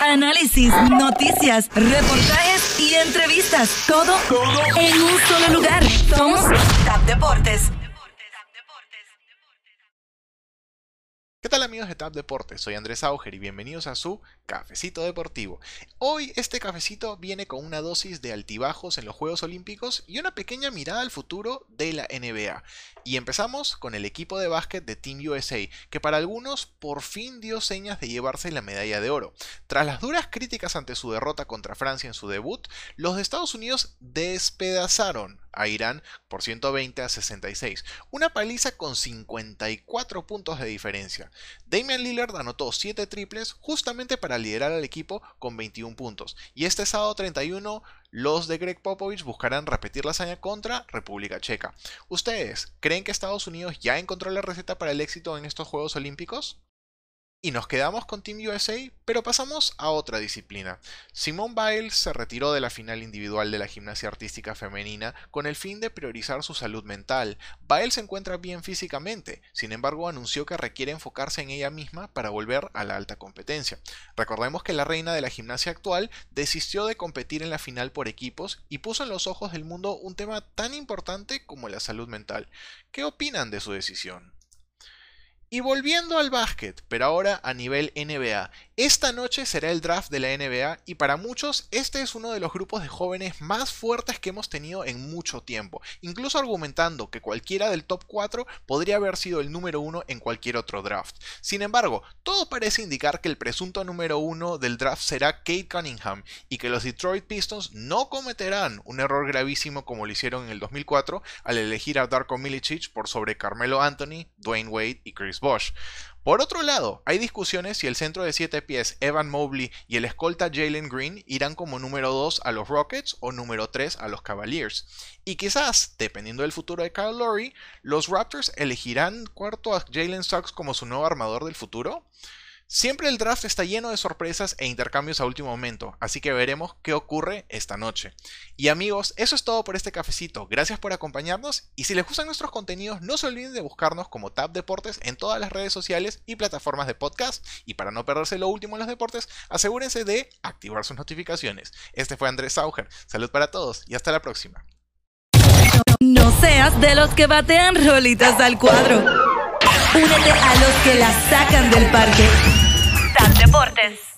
Análisis, noticias, reportajes y entrevistas. Todo, en un solo lugar. Somos Tap Deportes. Tal amigos de TAP Deportes? Soy Andrés Auger y bienvenidos a su Cafecito Deportivo. Hoy este cafecito viene con una dosis de altibajos en los Juegos Olímpicos y una pequeña mirada al futuro de la NBA. Y empezamos con el equipo de básquet de Team USA, que para algunos por fin dio señas de llevarse la medalla de oro. Tras las duras críticas ante su derrota contra Francia en su debut, los de Estados Unidos despedazaron a Irán por 120 a 66, una paliza con 54 puntos de diferencia. Damian Lillard anotó 7 triples justamente para liderar al equipo con 21 puntos, y este sábado 31 los de Greg Popovich buscarán repetir la hazaña contra República Checa. ¿Ustedes creen que Estados Unidos ya encontró la receta para el éxito en estos Juegos Olímpicos? Y nos quedamos con Team USA, pero pasamos a otra disciplina. Simone Biles se retiró de la final individual de la gimnasia artística femenina con el fin de priorizar su salud mental. Biles se encuentra bien físicamente, sin embargo anunció que requiere enfocarse en ella misma para volver a la alta competencia. Recordemos que la reina de la gimnasia actual desistió de competir en la final por equipos y puso en los ojos del mundo un tema tan importante como la salud mental. ¿Qué opinan de su decisión? Y volviendo al básquet, pero ahora a nivel NBA. Esta noche será el draft de la NBA y para muchos este es uno de los grupos de jóvenes más fuertes que hemos tenido en mucho tiempo, incluso argumentando que cualquiera del top 4 podría haber sido el número 1 en cualquier otro draft. Sin embargo, todo parece indicar que el presunto número 1 del draft será Kate Cunningham y que los Detroit Pistons no cometerán un error gravísimo como lo hicieron en el 2004 al elegir a Darko Milicic por sobre Carmelo Anthony, Dwayne Wade y Chris Bosh. Por otro lado, hay discusiones si el centro de 7 pies Evan Mobley y el escolta Jalen Green irán como número 2 a los Rockets o número 3 a los Cavaliers. Y quizás, dependiendo del futuro de Kyle Lowry, los Raptors elegirán cuarto a Jalen Suggs como su nuevo armador del futuro. Siempre el draft está lleno de sorpresas e intercambios a último momento, así que veremos qué ocurre esta noche. Y amigos, eso es todo por este cafecito, gracias por acompañarnos y si les gustan nuestros contenidos no se olviden de buscarnos como Tab Deportes en todas las redes sociales y plataformas de podcast y para no perderse lo último en los deportes, asegúrense de activar sus notificaciones. Este fue Andrés Sauger, salud para todos y hasta la próxima. No seas de los que batean rolitas al cuadro. Únete a los que la sacan del parque. Deportes.